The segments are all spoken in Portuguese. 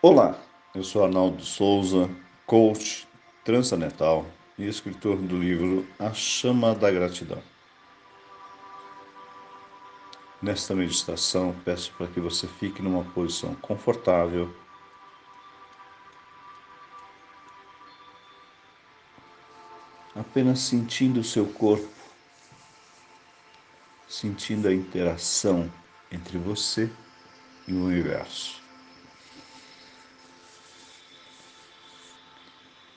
Olá, eu sou Arnaldo Souza, coach transcendental e escritor do livro A Chama da Gratidão. Nesta meditação, peço para que você fique numa posição confortável, apenas sentindo o seu corpo, sentindo a interação entre você e o universo.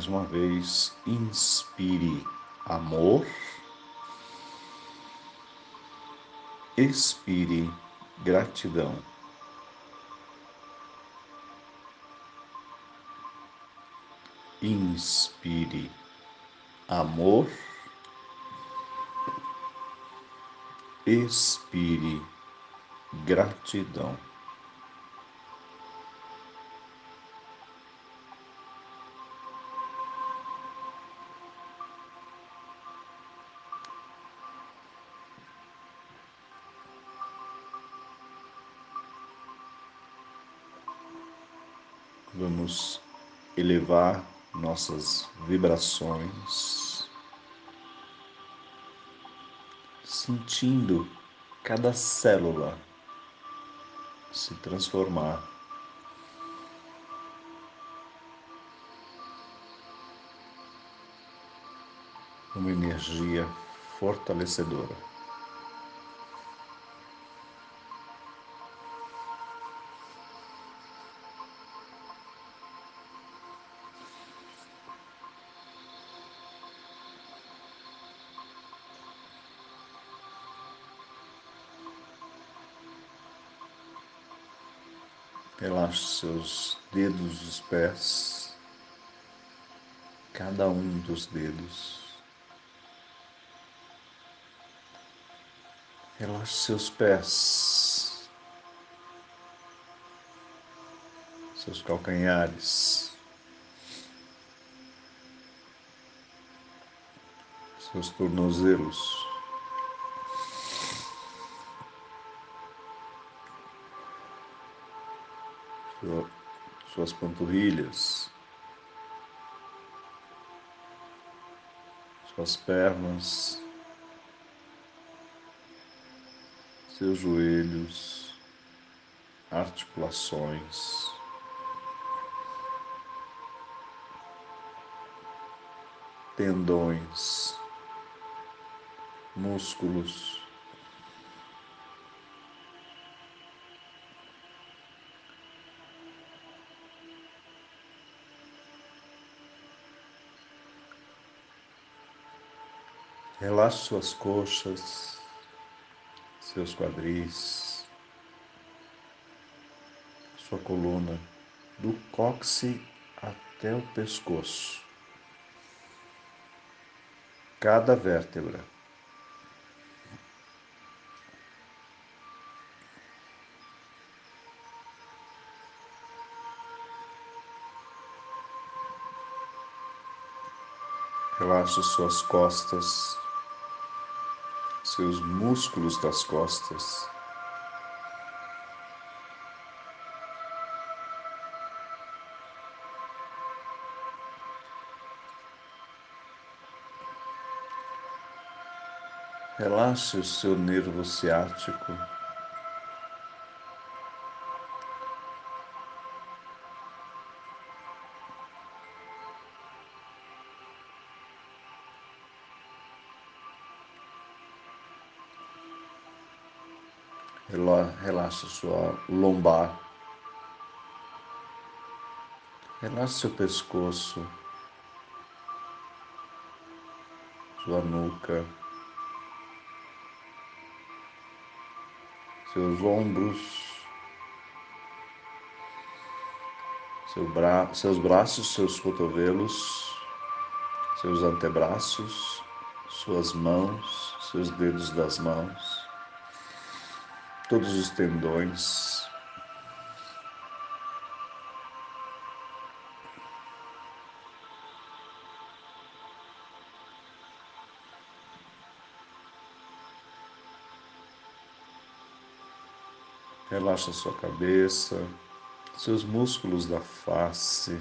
Mais uma vez, inspire amor, expire gratidão. Inspire amor, expire gratidão. Elevar nossas vibrações, sentindo cada célula se transformar numa energia fortalecedora. Relaxe seus dedos dos pés, cada um dos dedos. Relaxe seus pés, seus calcanhares, seus tornozelos. Suas panturrilhas, suas pernas, seus joelhos, articulações. Tendões, músculos, Relaxe suas coxas, seus quadris, sua coluna, do cóccix até o pescoço. Cada vértebra. Relaxe suas costas, seus músculos das costas. Relaxe o seu nervo ciático. Relaxe sua lombar. Relaxe seu pescoço, sua nuca, seus ombros, seu bra seus braços, seus cotovelos, seus antebraços, suas mãos, seus dedos das mãos, todos os tendões. Relaxa sua cabeça, seus músculos da face,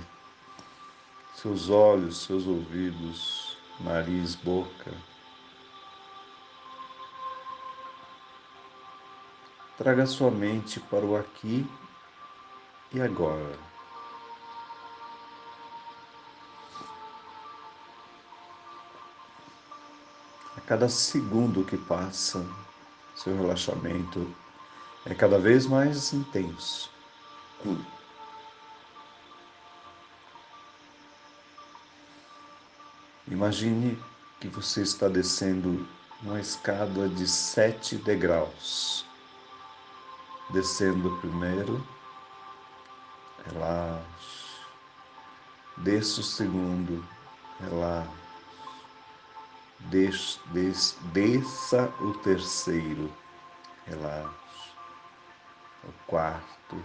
seus olhos, seus ouvidos, nariz, boca. Traga sua mente para o aqui e agora. A cada segundo que passa, seu relaxamento é cada vez mais intenso. Imagine que você está descendo uma escada de sete degraus. Descendo primeiro, relaxe. Desça o segundo, relaxe. Des, des, desça o terceiro, relaxe. O quarto,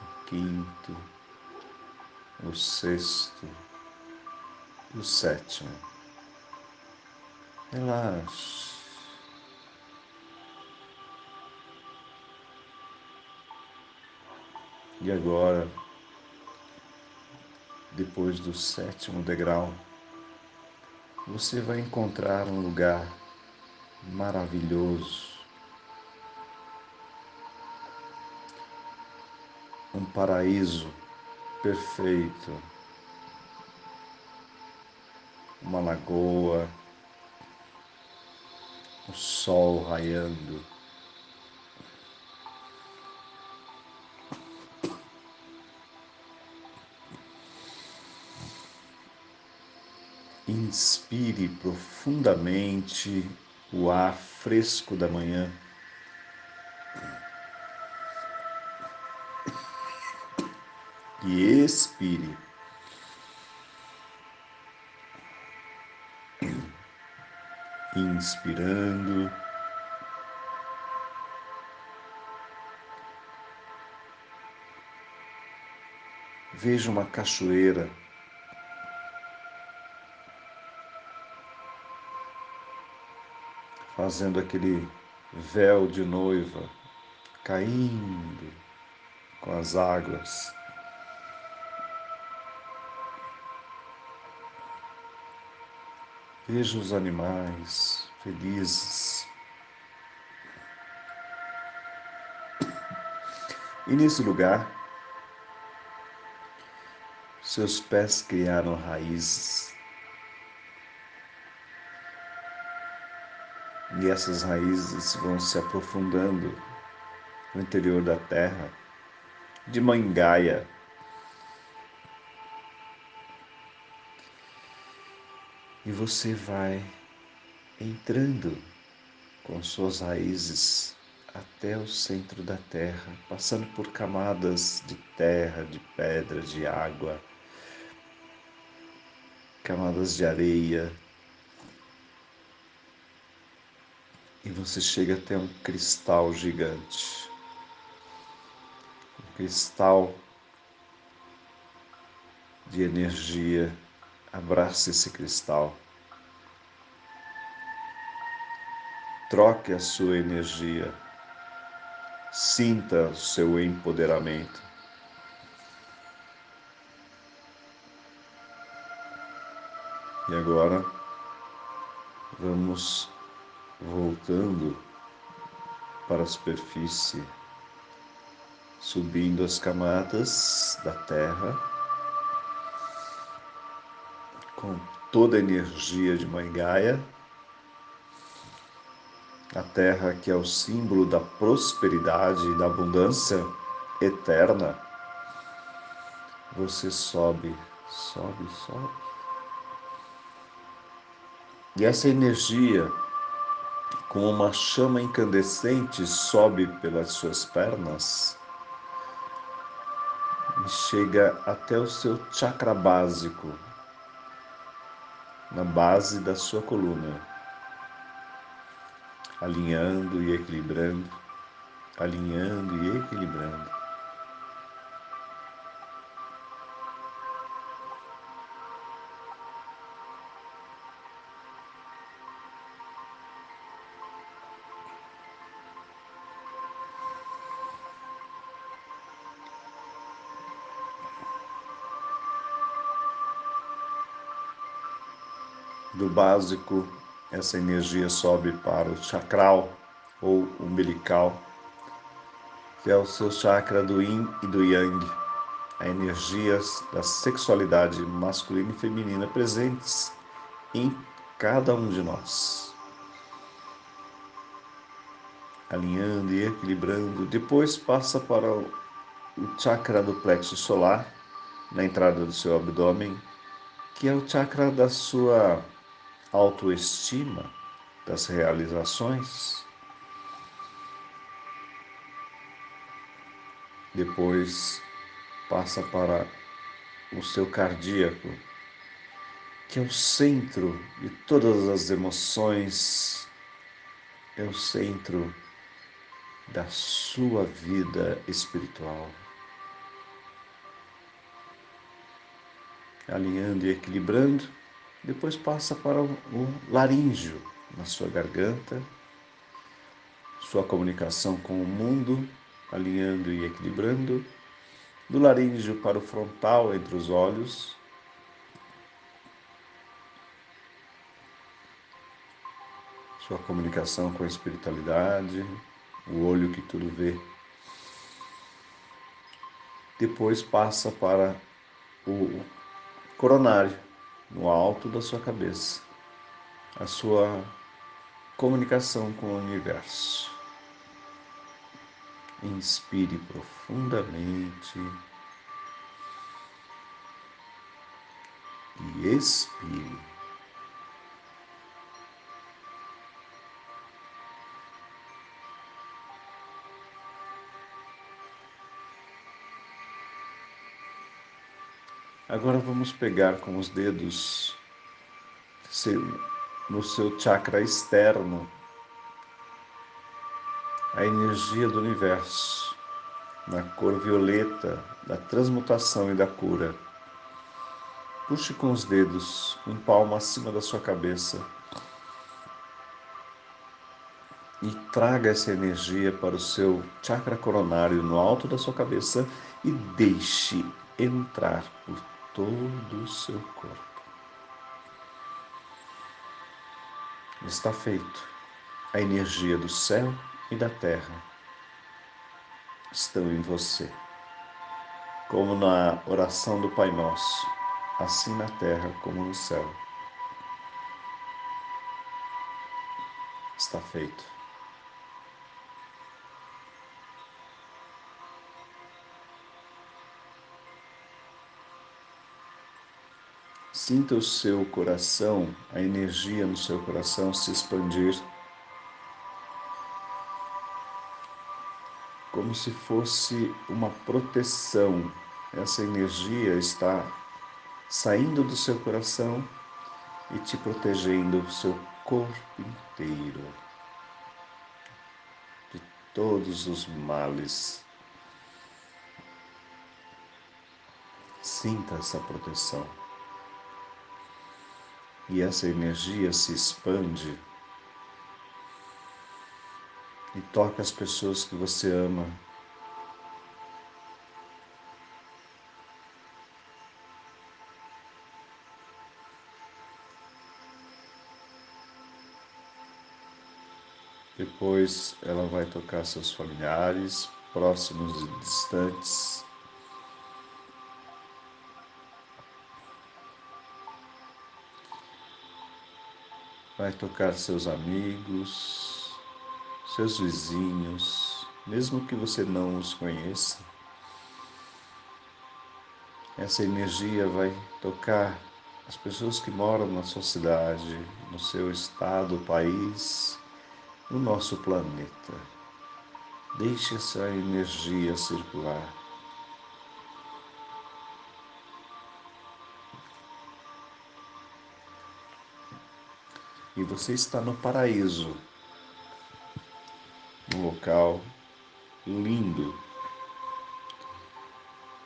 o quinto, o sexto, o sétimo. Relaxe. E agora, depois do sétimo degrau, você vai encontrar um lugar maravilhoso, um paraíso perfeito. Uma lagoa, o sol raiando. Inspire profundamente o ar fresco da manhã. E expire inspirando. Veja uma cachoeira. Fazendo aquele véu de noiva caindo com as águas. Veja os animais felizes. E nesse lugar, seus pés criaram raízes. E essas raízes vão se aprofundando no interior da terra, de mangaia e você vai entrando com suas raízes até o centro da terra, passando por camadas de terra, de pedra, de água, camadas de areia. E você chega até um cristal gigante. Um cristal de energia Abrace esse cristal. Troque a sua energia. Sinta o seu empoderamento. E agora vamos voltando para a superfície, subindo as camadas da terra com toda a energia de Mãe Gaia, a terra que é o símbolo da prosperidade e da abundância eterna, você sobe, sobe, sobe. E essa energia, como uma chama incandescente, sobe pelas suas pernas e chega até o seu chakra básico, na base da sua coluna, alinhando e equilibrando, alinhando e equilibrando. Do básico, essa energia sobe para o chakral ou umbilical, que é o seu chakra do yin e do yang, a energias da sexualidade masculina e feminina presentes em cada um de nós. Alinhando e equilibrando, depois passa para o chakra do plexo solar, na entrada do seu abdômen, que é o chakra da sua autoestima das realizações. Depois passa para o seu cardíaco, que é o centro de todas as emoções, é o centro da sua vida espiritual. Alinhando e equilibrando depois passa para o laríngeo, na sua garganta, sua comunicação com o mundo, alinhando e equilibrando. Do laríngeo para o frontal, entre os olhos. Sua comunicação com a espiritualidade, o olho que tudo vê. Depois passa para o coronário, no alto da sua cabeça, a sua comunicação com o universo. Inspire profundamente e expire. Agora vamos pegar com os dedos no seu chakra externo a energia do universo, na cor violeta da transmutação e da cura. Puxe com os dedos um palmo acima da sua cabeça e traga essa energia para o seu chakra coronário no alto da sua cabeça e deixe entrar por todo o seu corpo. Está feito. A energia do céu e da terra estão em você. Como na oração do Pai Nosso, assim na terra como no céu. Está feito. Sinta o seu coração, a energia no seu coração se expandir como se fosse uma proteção. Essa energia está saindo do seu coração e te protegendo o seu corpo inteiro de todos os males. Sinta essa proteção e essa energia se expande e toca as pessoas que você ama. Depois ela vai tocar seus familiares, próximos e distantes. Vai tocar seus amigos, seus vizinhos, mesmo que você não os conheça. Essa energia vai tocar as pessoas que moram na sua cidade, no seu estado, país, no nosso planeta. Deixe essa energia circular. E você está no paraíso, um local lindo.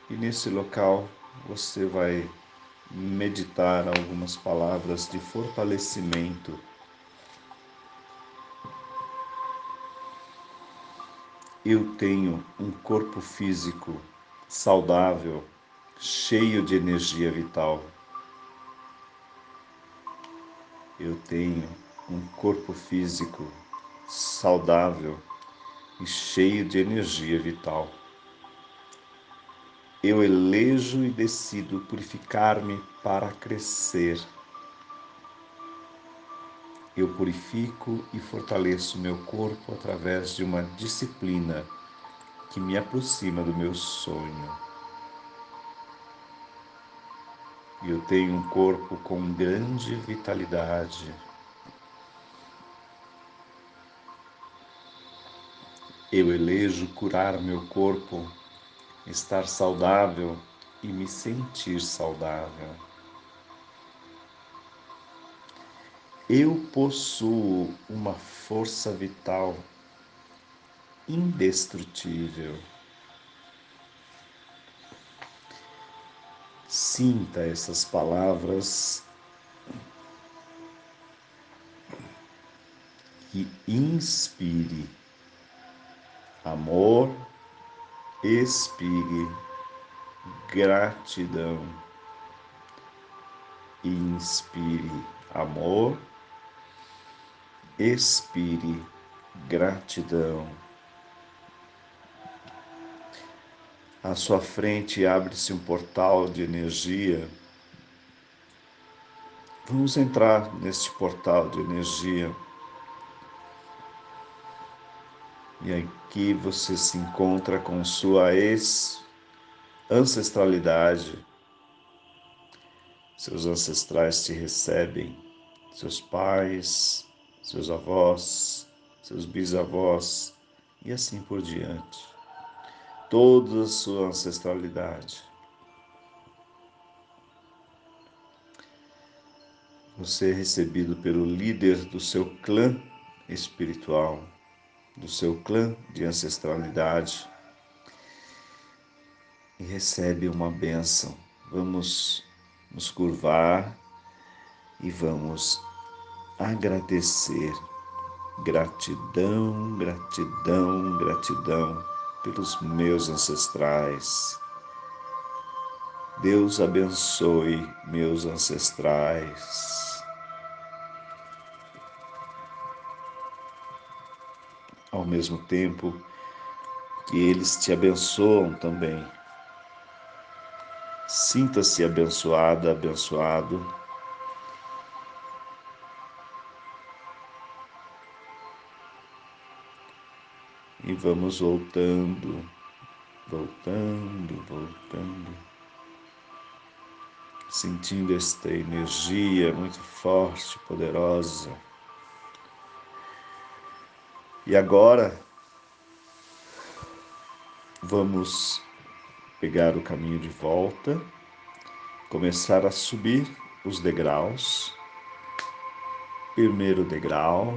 E nesse local você vai meditar algumas palavras de fortalecimento. Eu tenho um corpo físico saudável, cheio de energia vital. Eu tenho um corpo físico saudável e cheio de energia vital. Eu elejo e decido purificar-me para crescer. Eu purifico e fortaleço meu corpo através de uma disciplina que me aproxima do meu sonho. Eu tenho um corpo com grande vitalidade. Eu elejo curar meu corpo estar saudável e me sentir saudável. Eu possuo uma força vital indestrutível. Sinta essas palavras. E inspire. Amor expire. Gratidão, inspire. Amor, expire. Gratidão. À sua frente abre-se um portal de energia. Vamos entrar neste portal de energia. E aqui você se encontra com sua ex-ancestralidade. Seus ancestrais te recebem, seus pais, seus avós, seus bisavós e assim por diante. Toda a sua ancestralidade. Você é recebido pelo líder do seu clã espiritual do seu clã de ancestralidade e recebe uma bênção. Vamos nos curvar e vamos agradecer. Gratidão, gratidão, gratidão pelos meus ancestrais. Deus abençoe meus ancestrais. ao mesmo tempo que eles te abençoam também. Sinta-se abençoada, abençoado. Vamos voltando, voltando, voltando, sentindo esta energia muito forte, poderosa. E agora vamos pegar o caminho de volta, começar a subir os degraus. Primeiro degrau,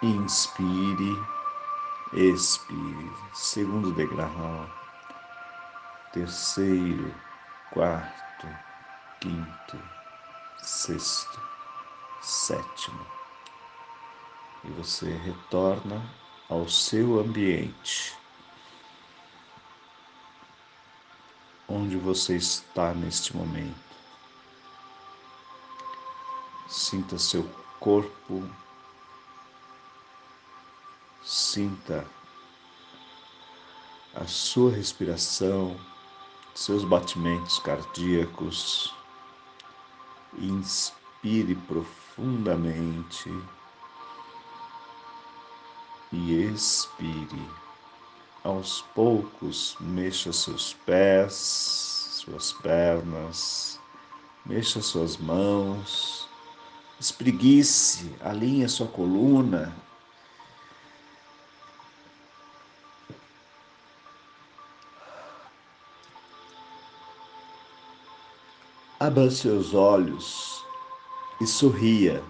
inspire, expire. Segundo degrau, terceiro, quarto, quinto, sexto, sétimo e você retorna ao seu ambiente, onde você está neste momento. Sinta seu corpo, sinta a sua respiração, seus batimentos cardíacos. Inspire profundamente e expire. Aos poucos, mexa seus pés, suas pernas, mexa suas mãos, espreguice, alinhe sua coluna. Abra seus olhos e sorria,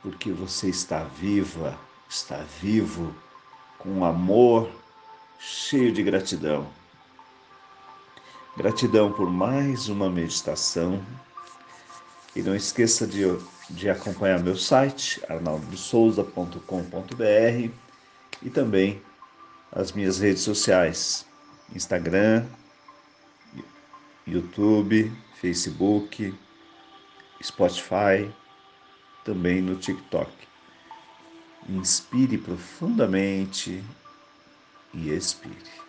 porque você está viva, está vivo, com amor, cheio de gratidão. Gratidão por mais uma meditação. E não esqueça de, de acompanhar meu site, arnaldosouza.com.br e também as minhas redes sociais, Instagram, YouTube, Facebook, Spotify, também no TikTok. Inspire profundamente e expire.